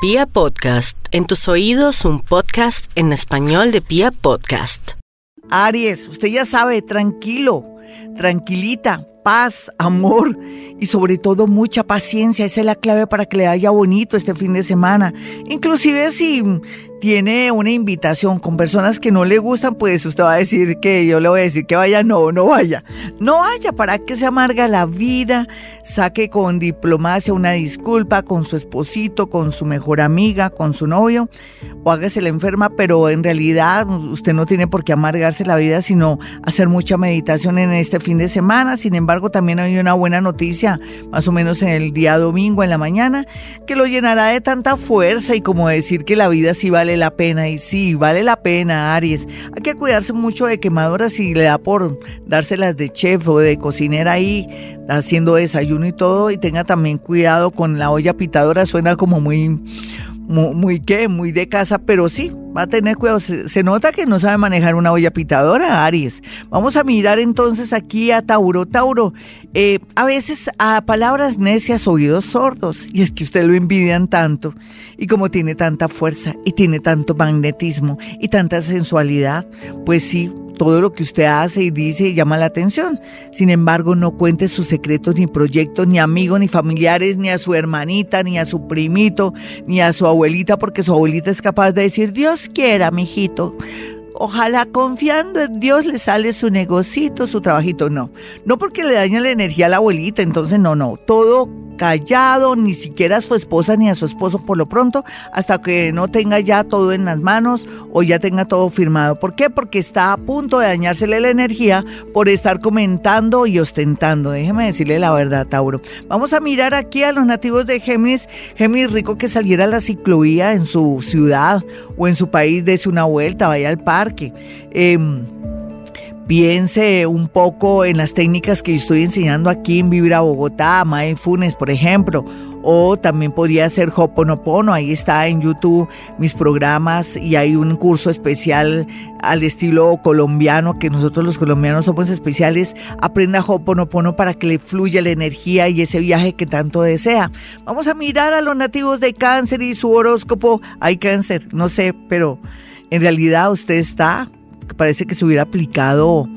Pia Podcast, en tus oídos un podcast en español de Pia Podcast. Aries, usted ya sabe, tranquilo, tranquilita, paz, amor y sobre todo mucha paciencia. Esa es la clave para que le vaya bonito este fin de semana. Inclusive si tiene una invitación con personas que no le gustan, pues usted va a decir que yo le voy a decir que vaya, no, no vaya. No vaya, para que se amarga la vida, saque con diplomacia una disculpa con su esposito, con su mejor amiga, con su novio, o hágase la enferma, pero en realidad usted no tiene por qué amargarse la vida, sino hacer mucha meditación en este fin de semana. Sin embargo, también hay una buena noticia, más o menos en el día domingo, en la mañana, que lo llenará de tanta fuerza y como decir que la vida sí vale la pena. Y sí, vale la pena, Aries. Hay que cuidarse mucho de quemaduras si le da por dárselas de chef o de cocinera ahí, haciendo desayuno y todo. Y tenga también cuidado con la olla pitadora, suena como muy muy, muy, ¿qué? Muy de casa, pero sí, va a tener cuidado. Se, nota que no sabe manejar una olla pitadora, Aries. Vamos a mirar entonces aquí a Tauro. Tauro, eh, a veces a palabras necias, oídos sordos. Y es que usted lo envidian tanto. Y como tiene tanta fuerza y tiene tanto magnetismo y tanta sensualidad, pues sí, todo lo que usted hace y dice llama la atención. Sin embargo, no cuente sus secretos ni proyectos, ni amigos, ni familiares, ni a su hermanita, ni a su primito, ni a su abuelita, porque su abuelita es capaz de decir, Dios quiera, mijito. Ojalá confiando en Dios le sale su negocito, su trabajito. No, no porque le daña la energía a la abuelita, entonces no, no. Todo callado, ni siquiera a su esposa ni a su esposo por lo pronto, hasta que no tenga ya todo en las manos o ya tenga todo firmado. ¿Por qué? Porque está a punto de dañársele la energía por estar comentando y ostentando. Déjeme decirle la verdad, Tauro. Vamos a mirar aquí a los nativos de Géminis. Géminis rico que saliera a la ciclovía en su ciudad o en su país, dése una vuelta, vaya al parque. Eh, piense un poco en las técnicas que estoy enseñando aquí en Vibra Bogotá, Mindfulness, por ejemplo, o también podría ser Hoponopono, ahí está en YouTube mis programas y hay un curso especial al estilo colombiano, que nosotros los colombianos somos especiales, aprenda Hoponopono para que le fluya la energía y ese viaje que tanto desea. Vamos a mirar a los nativos de cáncer y su horóscopo, hay cáncer, no sé, pero en realidad usted está parece que se hubiera aplicado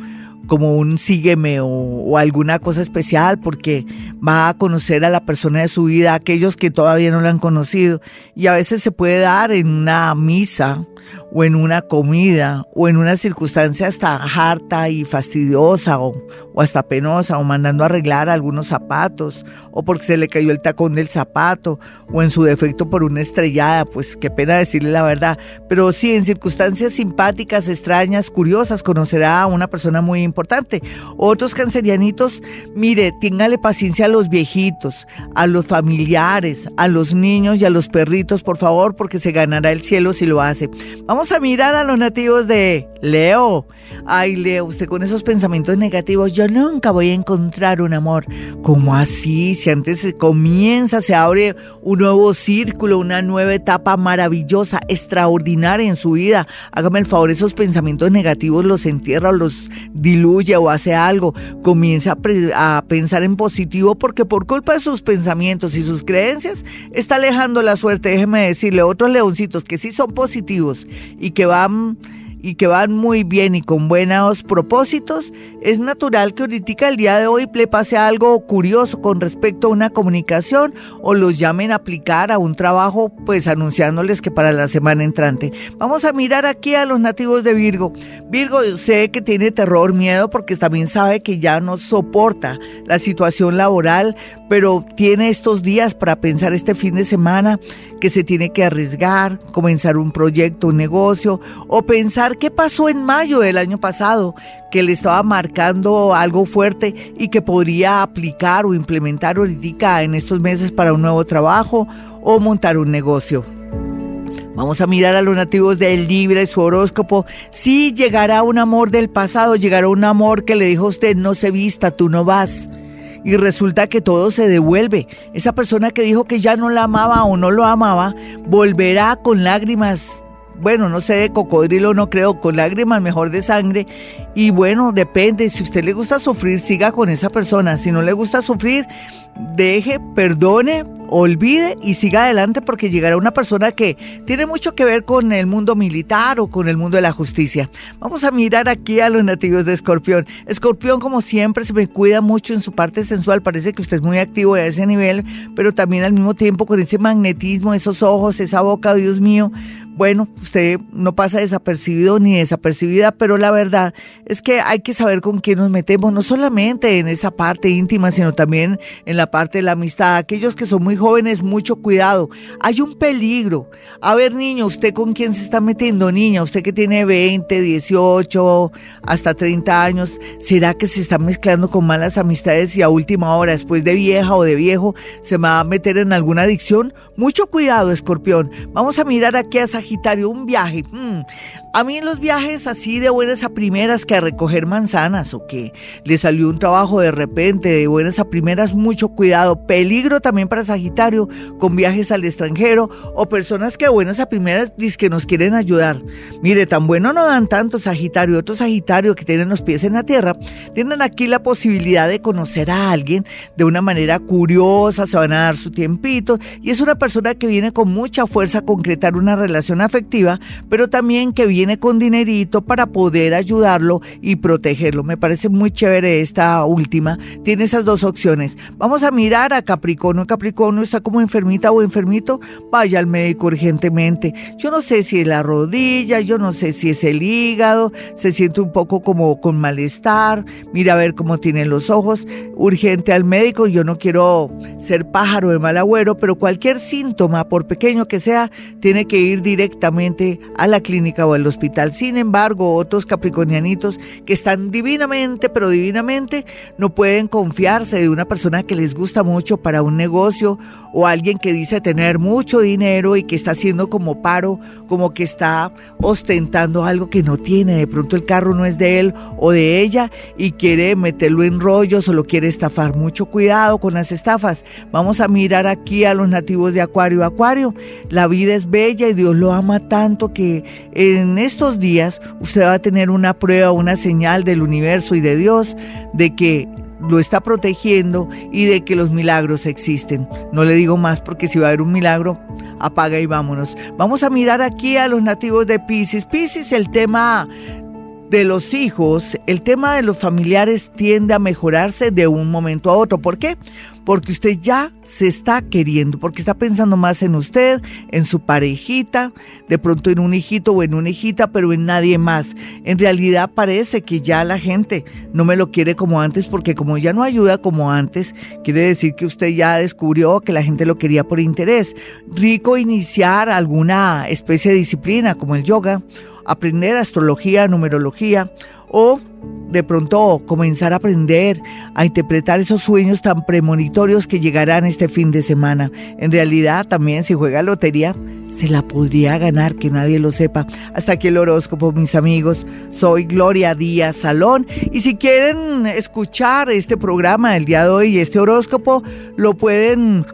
como un sígueme o, alguna cosa especial porque va a conocer a la persona de su vida, aquellos que todavía no la han conocido. Y a veces se puede dar en una misa o en una comida o en una circunstancia hasta harta y fastidiosa o, o hasta penosa o mandando a arreglar algunos zapatos o porque se le cayó el tacón del zapato o en su defecto por una estrellada, pues qué pena decirle la verdad, pero sí en circunstancias simpáticas, extrañas, curiosas, conocerá a una persona muy importante. Otros cancerianitos, mire, téngale paciencia a los viejitos, a los familiares, a los niños y a los perritos, por favor, porque se ganará el cielo si lo hace. Vamos a mirar a los nativos de Leo. Ay, Leo, usted con esos pensamientos negativos, yo nunca voy a encontrar un amor. ¿Cómo así? Si antes se comienza, se abre un nuevo círculo, una nueva etapa maravillosa, extraordinaria en su vida. Hágame el favor, esos pensamientos negativos los entierra los diluye o hace algo. Comienza a pensar en positivo porque por culpa de sus pensamientos y sus creencias está alejando la suerte. Déjeme decirle, otros leoncitos que sí son positivos y que van y que van muy bien y con buenos propósitos, es natural que ahorita el día de hoy le pase algo curioso con respecto a una comunicación o los llamen a aplicar a un trabajo, pues anunciándoles que para la semana entrante. Vamos a mirar aquí a los nativos de Virgo. Virgo sé que tiene terror, miedo, porque también sabe que ya no soporta la situación laboral, pero tiene estos días para pensar este fin de semana que se tiene que arriesgar, comenzar un proyecto, un negocio o pensar qué pasó en mayo del año pasado, que le estaba marcando algo fuerte y que podría aplicar o implementar ahorita en estos meses para un nuevo trabajo o montar un negocio. Vamos a mirar a los nativos del Libre, su horóscopo. Sí, llegará un amor del pasado, llegará un amor que le dijo a usted, no se vista, tú no vas. Y resulta que todo se devuelve. Esa persona que dijo que ya no la amaba o no lo amaba, volverá con lágrimas bueno, no sé, de cocodrilo no creo, con lágrimas mejor de sangre. Y bueno, depende, si usted le gusta sufrir, siga con esa persona. Si no le gusta sufrir, deje, perdone, olvide y siga adelante porque llegará una persona que tiene mucho que ver con el mundo militar o con el mundo de la justicia. Vamos a mirar aquí a los nativos de Escorpión. Escorpión, como siempre, se me cuida mucho en su parte sensual. Parece que usted es muy activo a ese nivel, pero también al mismo tiempo con ese magnetismo, esos ojos, esa boca, Dios mío, bueno, usted no pasa desapercibido ni desapercibida, pero la verdad es que hay que saber con quién nos metemos, no solamente en esa parte íntima, sino también en la parte de la amistad. Aquellos que son muy jóvenes, mucho cuidado. Hay un peligro. A ver, niño, ¿usted con quién se está metiendo, niña? Usted que tiene 20, 18, hasta 30 años, ¿será que se está mezclando con malas amistades y a última hora, después de vieja o de viejo, se va a meter en alguna adicción? Mucho cuidado, escorpión. Vamos a mirar aquí a Sagitario, un viaje. Mm, a mí en los viajes así de buenas a primeras que a recoger manzanas o que le salió un trabajo de repente de buenas a primeras, mucho cuidado. Peligro también para Sagitario con viajes al extranjero o personas que de buenas a primeras dicen que nos quieren ayudar. Mire, tan bueno no dan tanto Sagitario. Otro Sagitario que tienen los pies en la tierra, tienen aquí la posibilidad de conocer a alguien de una manera curiosa, se van a dar su tiempito y es una persona que viene con mucha fuerza a concretar una relación afectiva, pero también que viene viene con dinerito para poder ayudarlo y protegerlo. Me parece muy chévere esta última. Tiene esas dos opciones. Vamos a mirar a Capricornio. Capricornio está como enfermita o enfermito. Vaya al médico urgentemente. Yo no sé si es la rodilla, yo no sé si es el hígado. Se siente un poco como con malestar. Mira a ver cómo tienen los ojos. Urgente al médico. Yo no quiero ser pájaro de mal agüero, pero cualquier síntoma, por pequeño que sea, tiene que ir directamente a la clínica o al hospital. Sin embargo, otros capricornianitos que están divinamente, pero divinamente, no pueden confiarse de una persona que les gusta mucho para un negocio o alguien que dice tener mucho dinero y que está haciendo como paro, como que está ostentando algo que no tiene. De pronto el carro no es de él o de ella y quiere meterlo en rollos o lo quiere estafar. Mucho cuidado con las estafas. Vamos a mirar aquí a los nativos de Acuario. Acuario, la vida es bella y Dios lo ama tanto que en estos días usted va a tener una prueba, una señal del universo y de Dios de que lo está protegiendo y de que los milagros existen. No le digo más porque si va a haber un milagro, apaga y vámonos. Vamos a mirar aquí a los nativos de Pisces. Pisces, el tema de los hijos, el tema de los familiares tiende a mejorarse de un momento a otro. ¿Por qué? Porque usted ya se está queriendo, porque está pensando más en usted, en su parejita, de pronto en un hijito o en una hijita, pero en nadie más. En realidad parece que ya la gente no me lo quiere como antes, porque como ya no ayuda como antes, quiere decir que usted ya descubrió que la gente lo quería por interés. Rico iniciar alguna especie de disciplina como el yoga aprender astrología, numerología o de pronto comenzar a aprender a interpretar esos sueños tan premonitorios que llegarán este fin de semana. En realidad también si juega lotería se la podría ganar, que nadie lo sepa. Hasta aquí el horóscopo, mis amigos. Soy Gloria Díaz Salón y si quieren escuchar este programa del día de hoy y este horóscopo, lo pueden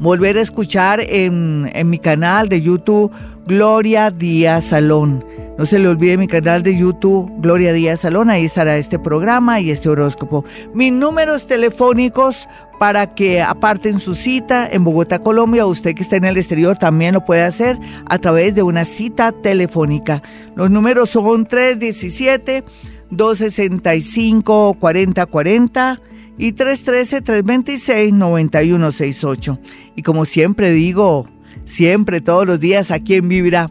volver a escuchar en, en mi canal de YouTube Gloria Díaz Salón. No se le olvide mi canal de YouTube, Gloria Díaz Salón, ahí estará este programa y este horóscopo. Mis números telefónicos para que aparten su cita en Bogotá, Colombia, usted que está en el exterior también lo puede hacer a través de una cita telefónica. Los números son 317 265 4040 y 313-326-9168. Y como siempre digo, siempre, todos los días, aquí en Vibra,